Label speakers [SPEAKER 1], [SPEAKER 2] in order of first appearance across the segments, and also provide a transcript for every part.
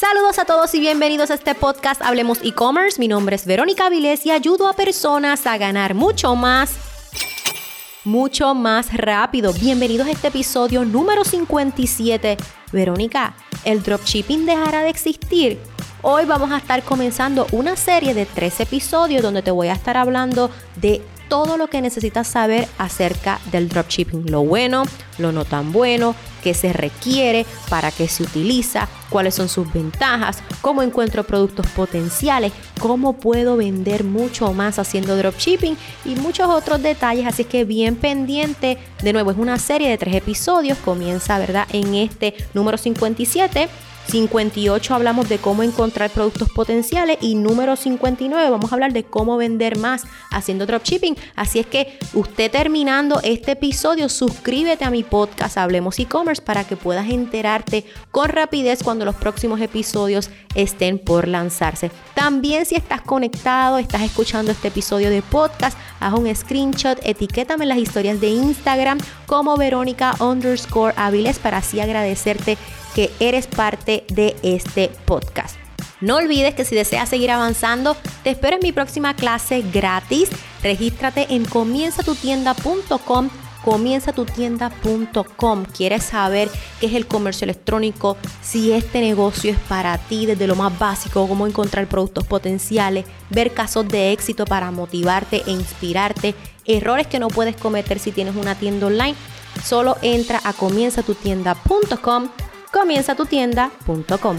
[SPEAKER 1] Saludos a todos y bienvenidos a este podcast Hablemos e-commerce. Mi nombre es Verónica Vilés y ayudo a personas a ganar mucho más, mucho más rápido. Bienvenidos a este episodio número 57. Verónica, ¿el dropshipping dejará de existir? Hoy vamos a estar comenzando una serie de tres episodios donde te voy a estar hablando de todo lo que necesitas saber acerca del dropshipping, lo bueno, lo no tan bueno, qué se requiere, para qué se utiliza, cuáles son sus ventajas, cómo encuentro productos potenciales, cómo puedo vender mucho más haciendo dropshipping y muchos otros detalles. Así que bien pendiente. De nuevo, es una serie de tres episodios. Comienza, ¿verdad? En este número 57 58 hablamos de cómo encontrar productos potenciales y número 59 vamos a hablar de cómo vender más haciendo dropshipping. Así es que usted terminando este episodio, suscríbete a mi podcast Hablemos e-commerce para que puedas enterarte con rapidez cuando los próximos episodios estén por lanzarse. También si estás conectado, estás escuchando este episodio de podcast, haz un screenshot, etiquétame las historias de Instagram como Verónica underscore Aviles para así agradecerte que eres parte de este podcast. No olvides que si deseas seguir avanzando, te espero en mi próxima clase gratis. Regístrate en comienzatutienda.com comienzatutienda.com. ¿Quieres saber qué es el comercio electrónico? Si este negocio es para ti, desde lo más básico, cómo encontrar productos potenciales, ver casos de éxito para motivarte e inspirarte, errores que no puedes cometer si tienes una tienda online. Solo entra a comienzatutienda.com comienzatutienda.com.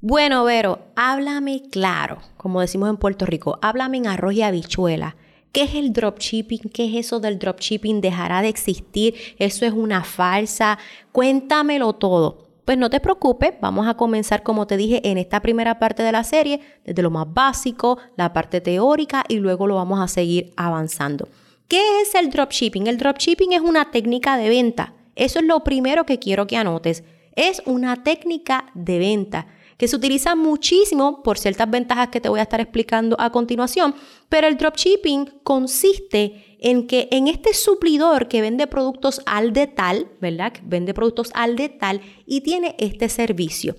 [SPEAKER 1] Bueno, Vero, háblame claro, como decimos en Puerto Rico, háblame en arroz y habichuela. ¿Qué es el dropshipping? ¿Qué es eso del dropshipping? ¿Dejará de existir? ¿Eso es una falsa? Cuéntamelo todo. Pues no te preocupes, vamos a comenzar como te dije en esta primera parte de la serie, desde lo más básico, la parte teórica y luego lo vamos a seguir avanzando. ¿Qué es el dropshipping? El dropshipping es una técnica de venta eso es lo primero que quiero que anotes. Es una técnica de venta que se utiliza muchísimo por ciertas ventajas que te voy a estar explicando a continuación, pero el dropshipping consiste en que en este suplidor que vende productos al detal, ¿verdad? vende productos al detal y tiene este servicio.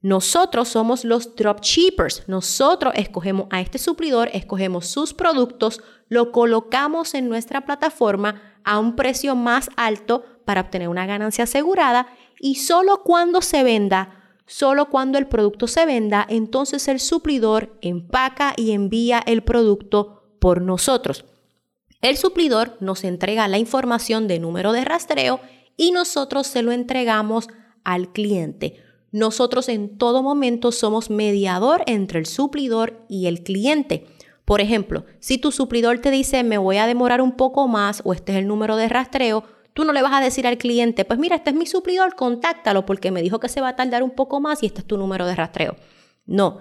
[SPEAKER 1] Nosotros somos los dropshippers. Nosotros escogemos a este suplidor, escogemos sus productos, lo colocamos en nuestra plataforma a un precio más alto para obtener una ganancia asegurada y solo cuando se venda, solo cuando el producto se venda, entonces el suplidor empaca y envía el producto por nosotros. El suplidor nos entrega la información de número de rastreo y nosotros se lo entregamos al cliente. Nosotros en todo momento somos mediador entre el suplidor y el cliente. Por ejemplo, si tu suplidor te dice me voy a demorar un poco más o este es el número de rastreo, Tú no le vas a decir al cliente, pues mira, este es mi suplidor, contáctalo porque me dijo que se va a tardar un poco más y este es tu número de rastreo. No,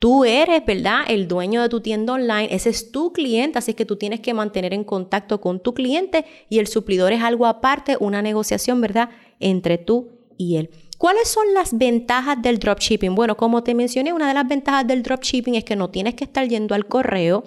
[SPEAKER 1] Tú eres, ¿verdad? El dueño de tu tienda online, ese es tu cliente, así que tú tienes que mantener en contacto con tu cliente y el suplidor es algo aparte, una negociación, ¿verdad? Entre tú y él. ¿Cuáles son las ventajas del dropshipping? Bueno, como te mencioné, una de las ventajas del dropshipping es que no tienes que estar yendo al correo,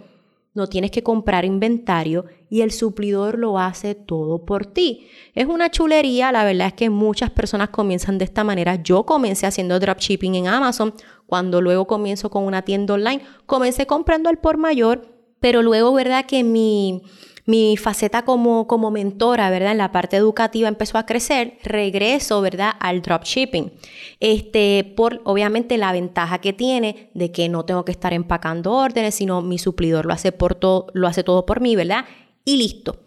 [SPEAKER 1] no tienes que comprar inventario y el suplidor lo hace todo por ti. Es una chulería, la verdad es que muchas personas comienzan de esta manera. Yo comencé haciendo dropshipping en Amazon, cuando luego comienzo con una tienda online, comencé comprando al por mayor, pero luego, ¿verdad? Que mi mi faceta como, como mentora, ¿verdad? En la parte educativa empezó a crecer, regreso, ¿verdad? Al dropshipping. Este, por obviamente la ventaja que tiene de que no tengo que estar empacando órdenes, sino mi suplidor lo hace, por todo, lo hace todo por mí, ¿verdad? Y listo.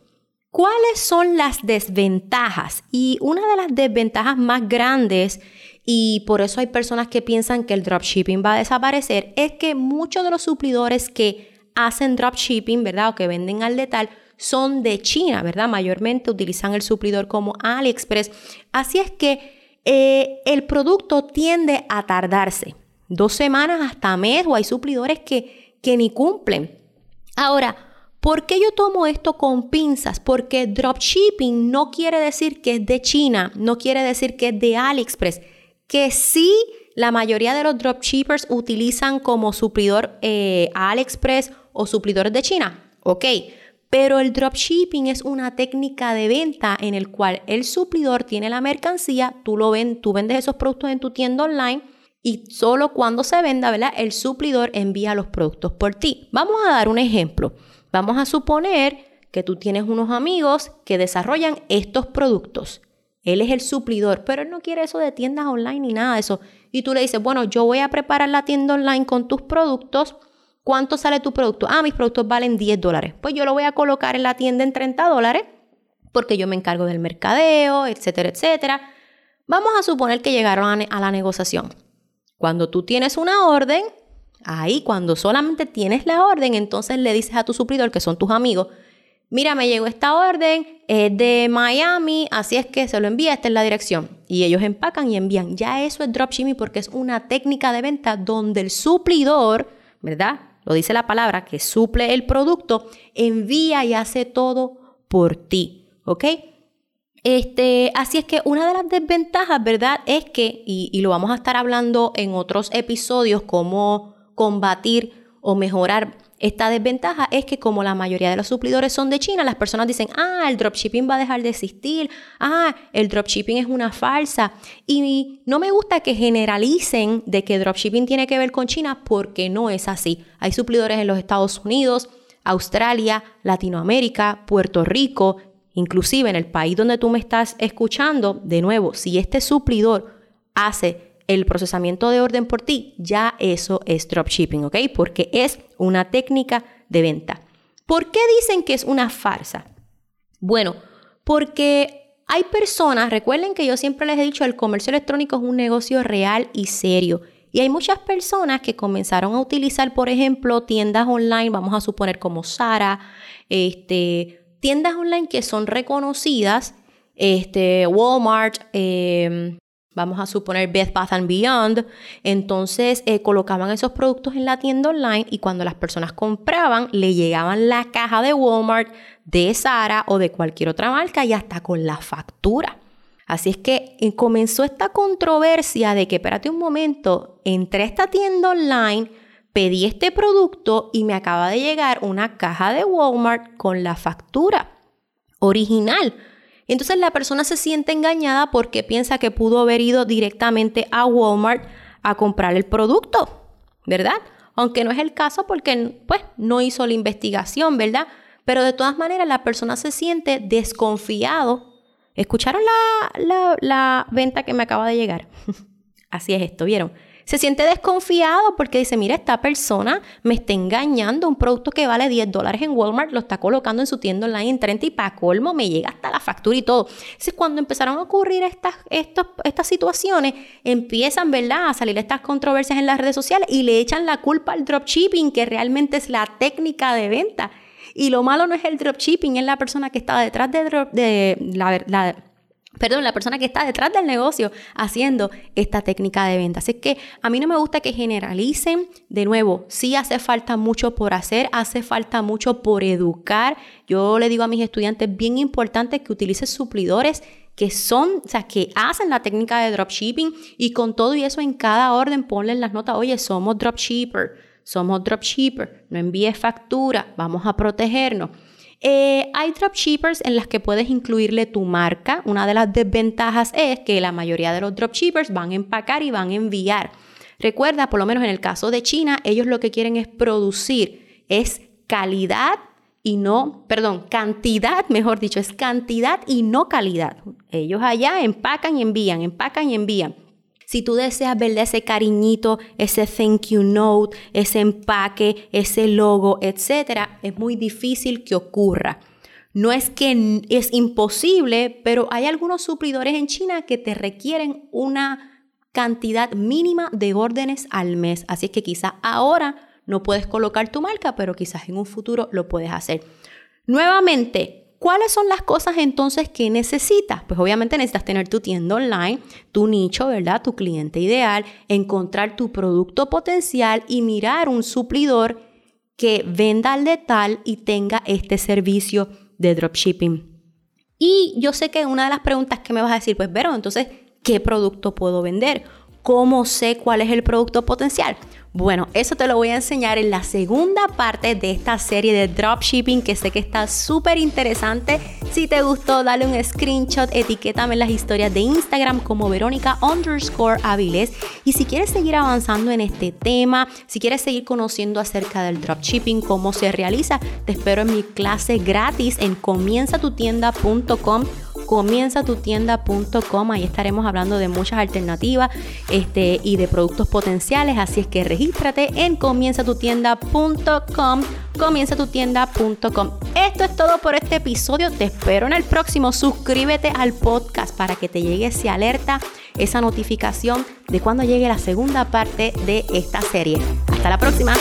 [SPEAKER 1] ¿Cuáles son las desventajas? Y una de las desventajas más grandes, y por eso hay personas que piensan que el dropshipping va a desaparecer, es que muchos de los suplidores que hacen dropshipping, ¿verdad? O que venden al detal, son de China, ¿verdad? Mayormente utilizan el suplidor como AliExpress. Así es que eh, el producto tiende a tardarse. Dos semanas hasta mes o hay suplidores que, que ni cumplen. Ahora, ¿por qué yo tomo esto con pinzas? Porque dropshipping no quiere decir que es de China, no quiere decir que es de AliExpress, que sí la mayoría de los dropshippers utilizan como suplidor eh, AliExpress o suplidores de China. Ok, pero el dropshipping es una técnica de venta en el cual el suplidor tiene la mercancía, tú lo tú vendes esos productos en tu tienda online y solo cuando se venda, ¿verdad? El suplidor envía los productos por ti. Vamos a dar un ejemplo. Vamos a suponer que tú tienes unos amigos que desarrollan estos productos. Él es el suplidor, pero él no quiere eso de tiendas online ni nada de eso. Y tú le dices, bueno, yo voy a preparar la tienda online con tus productos. ¿Cuánto sale tu producto? Ah, mis productos valen 10 dólares. Pues yo lo voy a colocar en la tienda en 30 dólares porque yo me encargo del mercadeo, etcétera, etcétera. Vamos a suponer que llegaron a la negociación. Cuando tú tienes una orden, ahí cuando solamente tienes la orden, entonces le dices a tu suplidor, que son tus amigos, mira, me llegó esta orden, es de Miami, así es que se lo envía, esta es la dirección. Y ellos empacan y envían. Ya eso es dropshipping porque es una técnica de venta donde el suplidor, ¿verdad? Lo dice la palabra, que suple el producto, envía y hace todo por ti, ¿ok? Este, así es que una de las desventajas, ¿verdad? Es que, y, lo vamos a estar hablando en otros episodios, cómo combatir o mejorar esta desventaja es que como la mayoría de los suplidores son de China, las personas dicen, ah, el dropshipping va a dejar de existir, ah, el dropshipping es una falsa. Y no me gusta que generalicen de que dropshipping tiene que ver con China porque no es así. Hay suplidores en los Estados Unidos, Australia, Latinoamérica, Puerto Rico, Inclusive en el país donde tú me estás escuchando, de nuevo, si este suplidor hace el procesamiento de orden por ti, ya eso es dropshipping, ¿ok? Porque es una técnica de venta. ¿Por qué dicen que es una farsa? Bueno, porque hay personas, recuerden que yo siempre les he dicho, el comercio electrónico es un negocio real y serio. Y hay muchas personas que comenzaron a utilizar, por ejemplo, tiendas online, vamos a suponer como Sara, este, tiendas online que son reconocidas, este, Walmart, em, vamos a suponer Beth Bath and Beyond, entonces eh, colocaban esos productos en la tienda online y cuando las personas compraban le llegaban la caja de Walmart, de Zara o de cualquier otra marca y hasta con la factura. Así es que eh, comenzó esta controversia de que, espérate un momento, entré a esta tienda online, pedí este producto y me acaba de llegar una caja de Walmart con la factura original. Entonces la persona se siente engañada porque piensa que pudo haber ido directamente a Walmart a comprar el producto, ¿verdad? Aunque no es el caso porque pues no hizo la investigación, ¿verdad? Pero de todas maneras la persona se siente desconfiado. ¿Escucharon la, la, la venta que me acaba de llegar? Así es esto, ¿vieron? Se siente desconfiado porque dice, mira, esta persona me está engañando, un producto que vale 10 dólares en Walmart lo está colocando en su tienda online en 30 y para colmo me llega hasta la factura y todo. Entonces, cuando empezaron a ocurrir estas, estas situaciones, empiezan, ¿verdad?, a salir estas controversias en las redes sociales y le echan la culpa al dropshipping, que realmente es la técnica de venta. Y lo malo no es el dropshipping, es la persona que está detrás de, de la, la perdón, la persona que está detrás del negocio haciendo esta técnica de venta. Así que a mí no me gusta que generalicen. De nuevo, sí hace falta mucho por hacer, hace falta mucho por educar. Yo le digo a mis estudiantes, bien importante que utilicen suplidores que son, o sea, que hacen la técnica de dropshipping y con todo y eso en cada orden ponle las notas, oye, somos dropshipper, somos dropshipper, no envíes factura, vamos a protegernos. Eh, hay dropshippers en las que puedes incluirle tu marca. Una de las desventajas es que la mayoría de los dropshippers van a empacar y van a enviar. Recuerda, por lo menos en el caso de China, ellos lo que quieren es producir, es calidad y no, perdón, cantidad, mejor dicho, es cantidad y no calidad. Ellos allá empacan y envían, empacan y envían. Si tú deseas verle ese cariñito, ese thank you note, ese empaque, ese logo, etcétera, es muy difícil que ocurra. No es que es imposible, pero hay algunos suplidores en China que te requieren una cantidad mínima de órdenes al mes. Así que quizás ahora no puedes colocar tu marca, pero quizás en un futuro lo puedes hacer. Nuevamente, ¿Cuáles son las cosas entonces que necesitas? Pues obviamente necesitas tener tu tienda online, tu nicho, ¿verdad? Tu cliente ideal, encontrar tu producto potencial y mirar un suplidor que venda al detal y tenga este servicio de dropshipping. Y yo sé que una de las preguntas que me vas a decir, pues, pero entonces, ¿qué producto puedo vender? ¿Cómo sé cuál es el producto potencial? Bueno, eso te lo voy a enseñar en la segunda parte de esta serie de dropshipping que sé que está súper interesante. Si te gustó, dale un screenshot, etiquétame en las historias de Instagram como Verónica underscore Avilés. Y si quieres seguir avanzando en este tema, si quieres seguir conociendo acerca del dropshipping, cómo se realiza, te espero en mi clase gratis en comienzatutienda.com comienzatutienda.com. Ahí estaremos hablando de muchas alternativas este, y de productos potenciales. Así es que regístrate en comienzatutienda.com. Comienzatutienda.com. Esto es todo por este episodio. Te espero en el próximo. Suscríbete al podcast para que te llegue esa alerta, esa notificación de cuando llegue la segunda parte de esta serie. Hasta la próxima.